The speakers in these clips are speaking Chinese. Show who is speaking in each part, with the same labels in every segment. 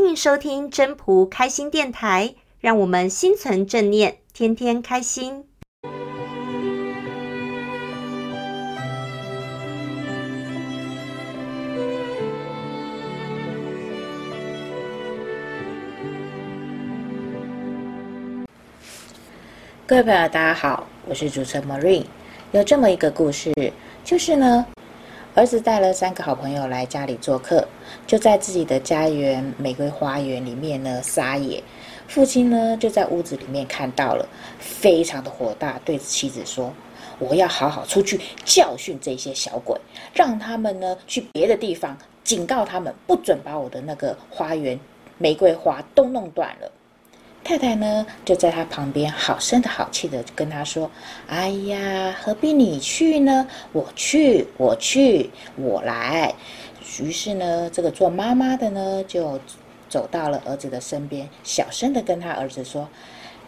Speaker 1: 欢迎收听真朴开心电台，让我们心存正念，天天开心。
Speaker 2: 各位朋友，大家好，我是主持人 Marine。有这么一个故事，就是呢，儿子带了三个好朋友来家里做客，就在自己的家园玫瑰花园里面呢撒野。父亲呢就在屋子里面看到了，非常的火大，对妻子说：“我要好好出去教训这些小鬼，让他们呢去别的地方，警告他们不准把我的那个花园玫瑰花都弄断了。”太太呢，就在他旁边，好声的好气的跟他说：“哎呀，何必你去呢？我去，我去，我来。”于是呢，这个做妈妈的呢，就走到了儿子的身边，小声的跟他儿子说：“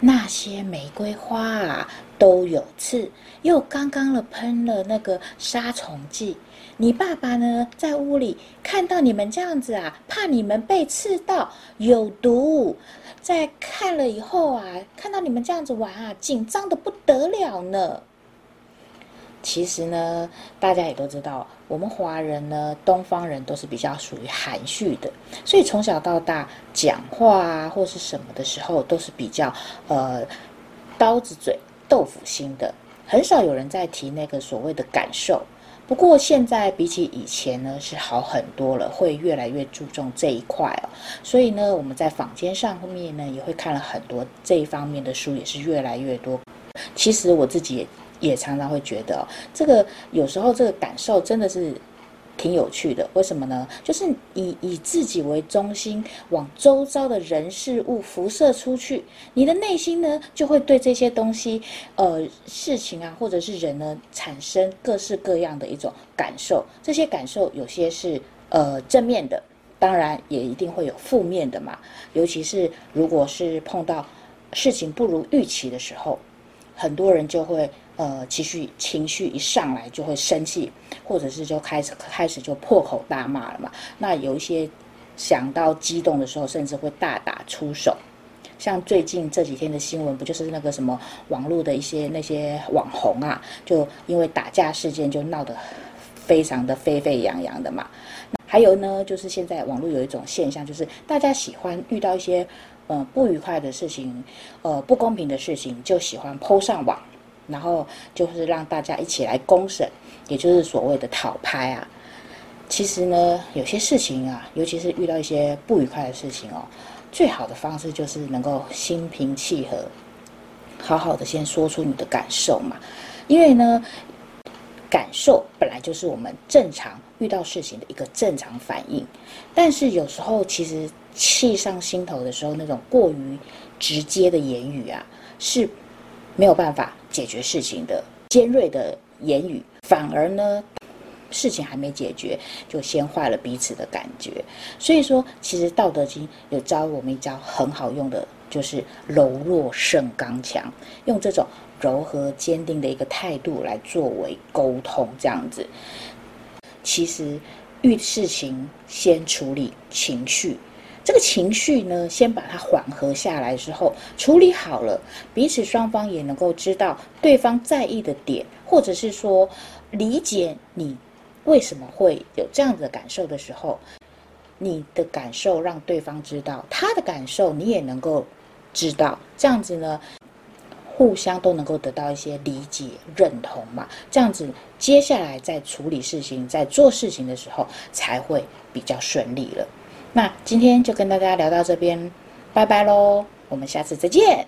Speaker 2: 那些玫瑰花啊，都有刺，又刚刚了喷了那个杀虫剂。你爸爸呢，在屋里看到你们这样子啊，怕你们被刺到，有毒。”在看了以后啊，看到你们这样子玩啊，紧张的不得了呢。其实呢，大家也都知道，我们华人呢，东方人都是比较属于含蓄的，所以从小到大讲话啊，或是什么的时候，都是比较呃刀子嘴豆腐心的，很少有人在提那个所谓的感受。不过现在比起以前呢，是好很多了，会越来越注重这一块哦。所以呢，我们在坊间上面呢，也会看了很多这一方面的书，也是越来越多。其实我自己也常常会觉得，这个有时候这个感受真的是。挺有趣的，为什么呢？就是以以自己为中心，往周遭的人事物辐射出去，你的内心呢，就会对这些东西、呃事情啊，或者是人呢，产生各式各样的一种感受。这些感受有些是呃正面的，当然也一定会有负面的嘛。尤其是如果是碰到事情不如预期的时候，很多人就会。呃，情绪情绪一上来就会生气，或者是就开始开始就破口大骂了嘛。那有一些想到激动的时候，甚至会大打出手。像最近这几天的新闻，不就是那个什么网络的一些那些网红啊，就因为打架事件就闹得非常的沸沸扬扬的嘛。还有呢，就是现在网络有一种现象，就是大家喜欢遇到一些呃不愉快的事情，呃不公平的事情，就喜欢 PO 上网。然后就是让大家一起来公审，也就是所谓的讨拍啊。其实呢，有些事情啊，尤其是遇到一些不愉快的事情哦，最好的方式就是能够心平气和，好好的先说出你的感受嘛。因为呢，感受本来就是我们正常遇到事情的一个正常反应，但是有时候其实气上心头的时候，那种过于直接的言语啊，是没有办法。解决事情的尖锐的言语，反而呢，事情还没解决，就先坏了彼此的感觉。所以说，其实《道德经》有教我们一招很好用的，就是柔弱胜刚强，用这种柔和坚定的一个态度来作为沟通，这样子。其实遇事情先处理情绪。这个情绪呢，先把它缓和下来之后，处理好了，彼此双方也能够知道对方在意的点，或者是说理解你为什么会有这样子的感受的时候，你的感受让对方知道，他的感受你也能够知道，这样子呢，互相都能够得到一些理解认同嘛，这样子接下来在处理事情、在做事情的时候才会比较顺利了。那今天就跟大家聊到这边，拜拜喽，我们下次再见。